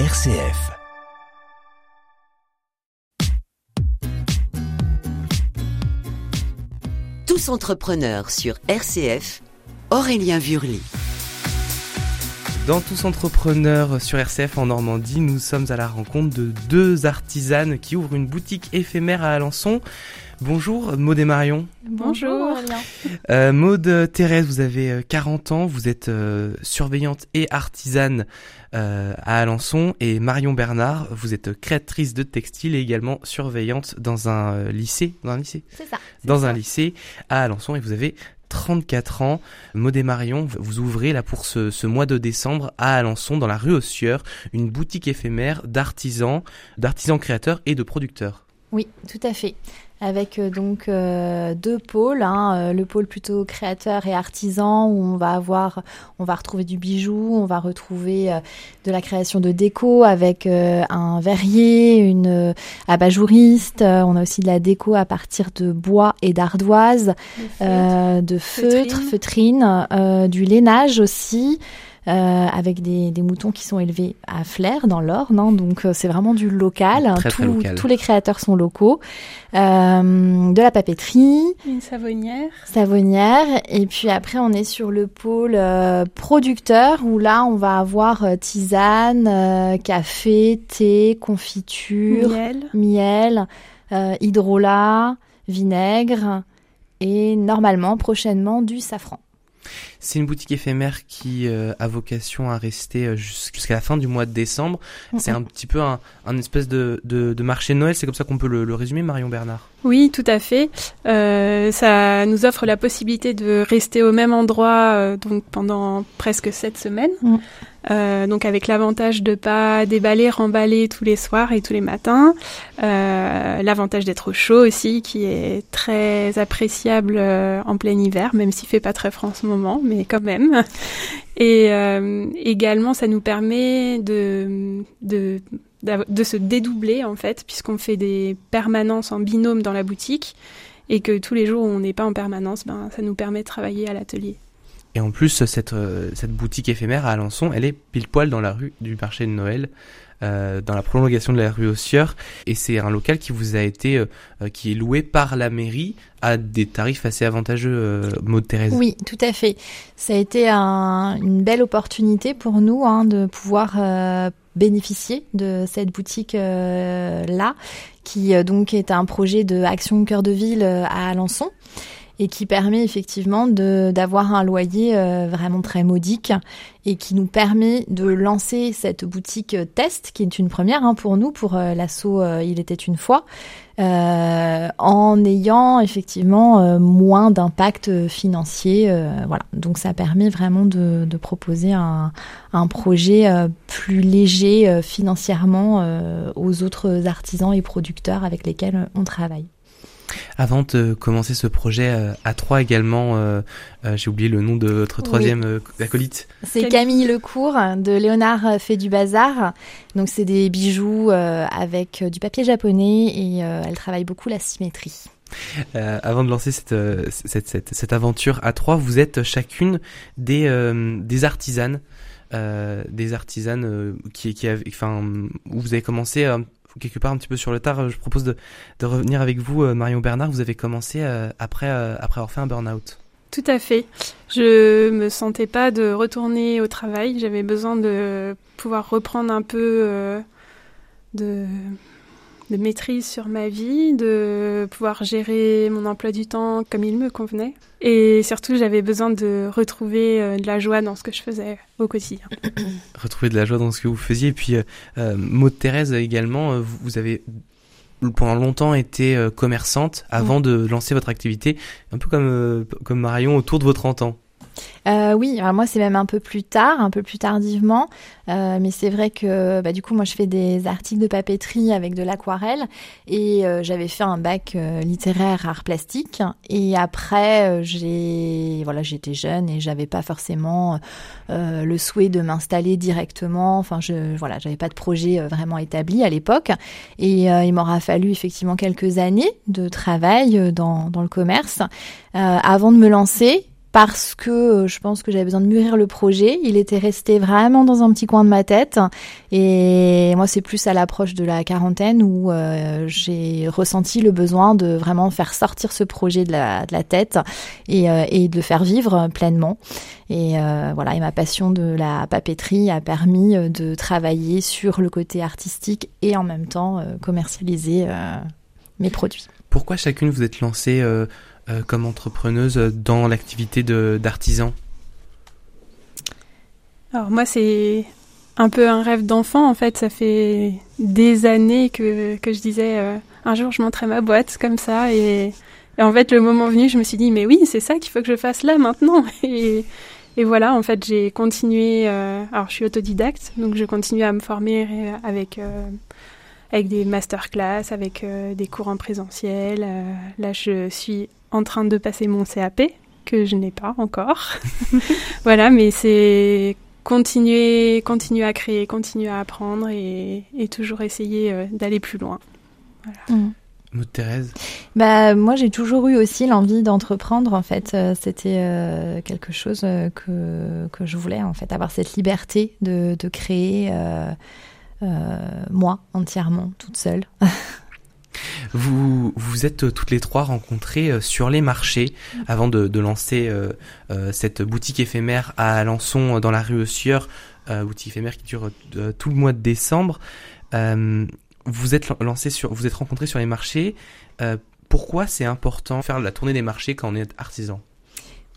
RCF. Tous entrepreneurs sur RCF, Aurélien Vurly. Dans Tous Entrepreneurs sur RCF en Normandie, nous sommes à la rencontre de deux artisanes qui ouvrent une boutique éphémère à Alençon. Bonjour Maud et Marion. Bonjour. Euh, Maud Thérèse, vous avez 40 euh, ans, vous êtes euh, surveillante et artisane euh, à Alençon et Marion Bernard, vous êtes créatrice de textile et également surveillante dans un euh, lycée, dans un lycée. C'est ça. Dans un lycée à Alençon et vous avez 34 ans. Maud et Marion, vous ouvrez là pour ce, ce mois de décembre à Alençon, dans la rue Ossieur, une boutique éphémère d'artisans, d'artisans créateurs et de producteurs. Oui, tout à fait. Avec euh, donc euh, deux pôles, hein, euh, le pôle plutôt créateur et artisan où on va avoir, on va retrouver du bijou, on va retrouver euh, de la création de déco avec euh, un verrier, une euh, abat-jouriste. Euh, on a aussi de la déco à partir de bois et d'ardoise, de feutres, feutrines, euh, du lainage aussi. Euh, avec des, des moutons qui sont élevés à Flers dans l'Orne, hein, donc euh, c'est vraiment du local. Très, très Tous- local. Tous les créateurs sont locaux. Euh, de la papeterie, Une savonnière. savonnière, et puis après on est sur le pôle euh, producteur où là on va avoir euh, tisane, euh, café, thé, confiture, Miel. miel, euh, hydrolat, vinaigre et normalement prochainement du safran. C'est une boutique éphémère qui euh, a vocation à rester euh, jus- jusqu'à la fin du mois de décembre. C'est un petit peu un, un espèce de, de, de marché de Noël, c'est comme ça qu'on peut le, le résumer, Marion Bernard? Oui, tout à fait. Euh, ça nous offre la possibilité de rester au même endroit euh, donc pendant presque sept semaines. Mm. Euh, donc avec l'avantage de pas déballer, remballer tous les soirs et tous les matins. Euh, l'avantage d'être au chaud aussi, qui est très appréciable euh, en plein hiver, même s'il fait pas très froid en ce moment, mais quand même. Et euh, également, ça nous permet de, de de se dédoubler en fait, puisqu'on fait des permanences en binôme dans la boutique et que tous les jours où on n'est pas en permanence, ben, ça nous permet de travailler à l'atelier. Et en plus, cette, euh, cette boutique éphémère à Alençon, elle est pile poil dans la rue du marché de Noël, euh, dans la prolongation de la rue Ossieur. Et c'est un local qui vous a été, euh, qui est loué par la mairie à des tarifs assez avantageux, euh, Maud Thérèse. Oui, tout à fait. Ça a été un- une belle opportunité pour nous hein, de pouvoir bénéficier de cette boutique là, qui donc est un projet de Action Cœur de Ville à Alençon et qui permet effectivement d'avoir un loyer euh, vraiment très modique et qui nous permet de lancer cette boutique test qui est une première hein, pour nous pour euh, l'assaut euh, il était une fois euh, en ayant effectivement euh, moins d'impact financier voilà. Donc ça permet vraiment de, de proposer un, un projet plus léger financièrement aux autres artisans et producteurs avec lesquels on travaille Avant de commencer ce projet euh, à trois également, euh, euh, j'ai oublié le nom de votre Oui. troisième euh, acolyte. C'est Camille. Lecourt de Léonard fait du bazar. Donc c'est des bijoux euh, avec du papier japonais et euh, elle travaille beaucoup la symétrie. Euh, avant de lancer cette, cette, cette, cette aventure à trois, vous êtes chacune des, euh, des artisanes, euh, des artisanes qui, qui enfin, où vous avez commencé euh, quelque part un petit peu sur le tard. Je propose de, de revenir avec vous, euh, Marion Bernard. Vous avez commencé euh, après, euh, après avoir fait un burn-out. Tout à fait. Je me sentais pas de retourner au travail. J'avais besoin de pouvoir reprendre un peu euh, de, de maîtrise sur ma vie, de pouvoir gérer mon emploi du temps comme il me convenait. Et surtout, j'avais besoin de retrouver euh, de la joie dans ce que je faisais au quotidien. Retrouver de la joie dans ce que vous faisiez. Et puis, euh, euh, Maud Thérèse également, euh, vous, avez pendant longtemps été commerçante avant de lancer votre activité, un peu comme, comme Marion autour de vos 30 ans. Euh, oui, alors moi c'est même un peu plus tard, un peu plus tardivement, Euh, mais c'est vrai que bah, du coup moi je fais des articles de papeterie avec de l'aquarelle. Et euh, j'avais fait un bac euh, littéraire art plastique. Et après euh, j'ai voilà j'étais jeune et j'avais pas forcément euh, le souhait de m'installer directement, enfin je voilà j'avais pas de projet vraiment établi à l'époque. Et il m'aura fallu effectivement quelques années de travail dans dans le commerce avant de me lancer parce que euh, je pense que j'avais besoin de mûrir le projet. Il était resté vraiment dans un petit coin de ma tête. Et moi, c'est plus à l'approche de la quarantaine où euh, j'ai ressenti le besoin de vraiment faire sortir ce projet de la, tête et, euh, et, de le faire vivre pleinement. Et voilà, et ma passion de la papeterie a permis de travailler sur le côté artistique et en même temps commercialiser mes produits. Pourquoi chacune vous êtes lancée euh, comme entrepreneuse dans l'activité d'artisan Alors moi c'est un peu un rêve d'enfant en fait, ça fait des années que, que je disais euh, un jour je montrerai ma boîte comme ça. Et, en fait le moment venu je me suis dit mais oui c'est ça qu'il faut que je fasse là maintenant. Et, et voilà en fait j'ai continué euh, alors je suis autodidacte donc je continue à me former avec avec des masterclass, avec des cours en présentiel. là, je suis en train de passer mon CAP, que je n'ai pas encore. voilà, mais c'est continuer, continuer à créer, continuer à apprendre et, toujours essayer euh, d'aller plus loin. Voilà. Mm. Thérèse bah, Moi, j'ai toujours eu aussi l'envie d'entreprendre. En fait, euh, c'était euh, quelque chose que, que je voulais, en fait, avoir cette liberté de, de créer moi entièrement, toute seule. Vous vous êtes euh, toutes les trois rencontrées euh, sur les marchés avant de, lancer euh, cette boutique éphémère à Alençon dans la rue Sieur, boutique éphémère qui dure tout le mois de décembre. vous êtes sur, vous êtes rencontrés sur les marchés. pourquoi c'est important de faire la tournée des marchés quand on est artisan?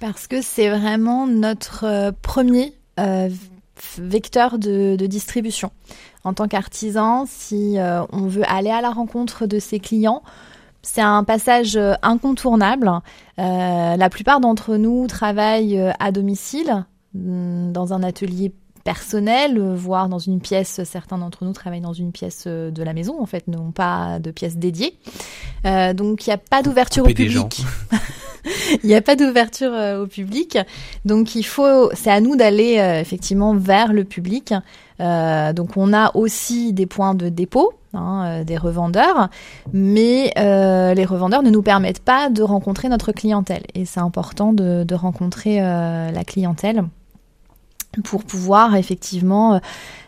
Parce que c'est vraiment notre premier vecteur de, distribution. En tant qu'artisan, si euh, on veut aller à la rencontre de ses clients, c'est un passage euh, incontournable. Euh, la plupart d'entre nous travaillent à domicile, mm, dans un atelier personnel, voire dans une pièce. Certains d'entre nous travaillent dans une pièce de la maison, en fait, non pas de pièce dédiée. donc il n'y a pas d'ouverture au public. il n'y a pas d'ouverture euh, au public. Donc il faut, c'est à nous d'aller euh, effectivement vers le public. Euh, donc on a aussi des points de dépôt, hein, des revendeurs, mais les revendeurs ne nous permettent pas de rencontrer notre clientèle. Et c'est important de, de rencontrer la clientèle pour pouvoir effectivement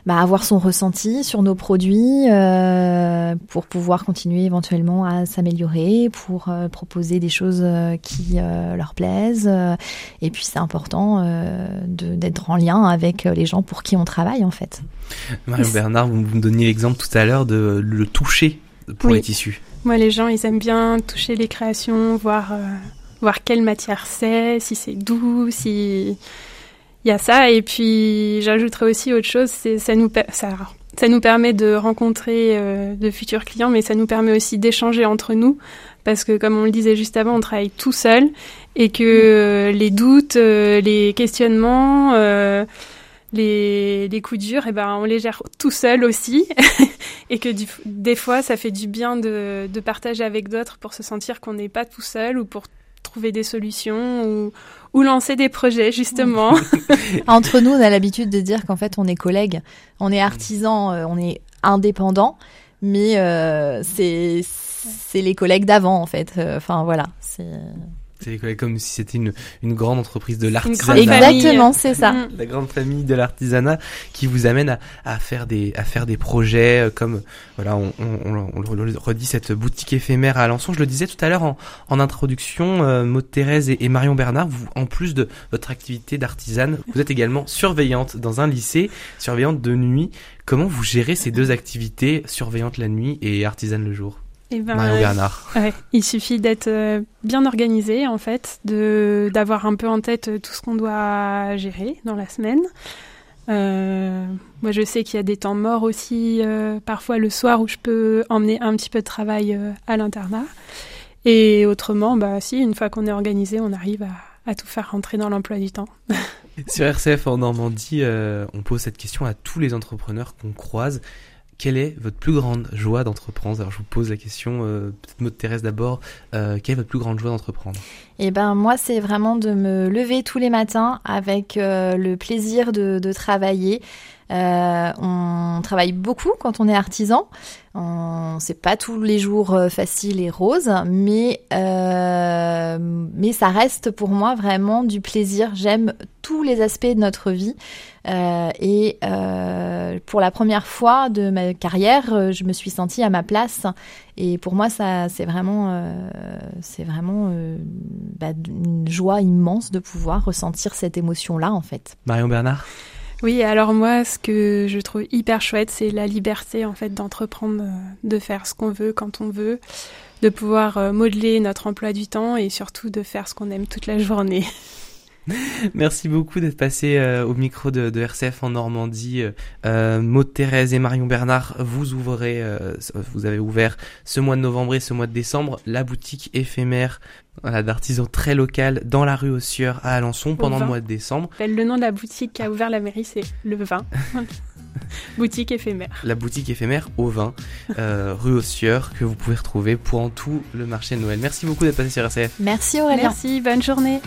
bah, avoir son ressenti sur nos produits, euh, pour pouvoir continuer éventuellement à s'améliorer, pour euh, proposer des choses euh, qui leur plaisent. et puis c'est important d'être en lien avec les gens pour qui on travaille en fait. Marion Bernard, vous me donniez l'exemple tout à l'heure de le toucher pour les tissus. Moi, les gens, ils aiment bien toucher les créations, voir voir quelle matière c'est, si c'est doux, si il y a ça. Et puis j'ajouterais aussi autre chose, c'est ça nous ça ça nous permet de rencontrer euh, de futurs clients, mais ça nous permet aussi d'échanger entre nous. Parce que comme on le disait juste avant, on travaille tout seul et que euh, les doutes, euh, les questionnements, les, les coups durs, eh ben on les gère tout seul aussi. Et que des fois ça fait du bien de, de partager avec d'autres pour se sentir qu'on n'est pas tout seul ou pour trouver des solutions ou, lancer des projets justement. Entre nous, on a l'habitude de dire qu'en fait on est collègues, on est artisans, euh, on est indépendants, mais euh, c'est les collègues d'avant en fait. Euh, enfin voilà, c'est comme si c'était une, une grande entreprise de l'artisanat. Exactement, c'est ça. Mm. La grande famille de l'artisanat qui vous amène à, à, faire des à faire des projets euh, comme voilà on, on, on, le redit cette boutique éphémère à Alençon. Je le disais tout à l'heure en, en introduction, euh, Maud Thérèse et, Marion Bernard, vous en plus de votre activité d'artisane, vous êtes également surveillante dans un lycée, surveillante de nuit. Comment vous gérez ces deux activités, surveillante la nuit et artisane le jour? Eh ben, Bernard. il suffit d'être euh, bien organisé en fait, de d'avoir un peu en tête euh, tout ce qu'on doit gérer dans la semaine. Euh, moi, je sais qu'il y a des temps morts aussi, parfois le soir, où je peux emmener un petit peu de travail à l'internat. Et autrement, bah si, une fois qu'on est organisé, on arrive à, à tout faire rentrer dans l'emploi du temps. Sur RCF en Normandie, on pose cette question à tous les entrepreneurs qu'on croise quelle est votre plus grande joie d'entreprendre? Alors je vous pose la question, euh, peut-être Maud Thérèse d'abord, euh, quelle est votre plus grande joie d'entreprendre? Eh ben moi c'est vraiment de me lever tous les matins avec euh, le plaisir de, travailler, Euh, on travaille beaucoup quand on est artisan. C'est pas tous les jours euh, facile et rose, mais euh, mais ça reste pour moi vraiment du plaisir. J'aime tous les aspects de notre vie. Euh, et euh, pour la première fois de ma carrière, euh, je me suis sentie à ma place. Et pour moi, ça, c'est vraiment, euh, c'est vraiment euh, bah, une joie immense de pouvoir ressentir cette émotion-là, en fait. Marion Bernard? Oui, alors moi, ce que je trouve hyper chouette, c'est la liberté en fait d'entreprendre, de faire ce qu'on veut quand on veut, de pouvoir modeler notre emploi du temps et surtout de faire ce qu'on aime toute la journée. Merci beaucoup d'être passé euh, au micro de, de, RCF en Normandie. Euh, Maud Thérèse et Marion Bernard, vous ouvrez, euh, vous avez ouvert ce mois de novembre et ce mois de décembre la boutique éphémère voilà, d'artisans très local dans la rue aux Sieurs à Alençon pendant le mois de décembre. Le nom de la boutique qui a ouvert la mairie, c'est Le Vin. boutique éphémère. La boutique éphémère au vin, euh, rue aux Sieurs, que vous pouvez retrouver pour tout le marché de Noël. Merci beaucoup d'être passé sur RCF. Merci Aurélien. Merci, bonne journée.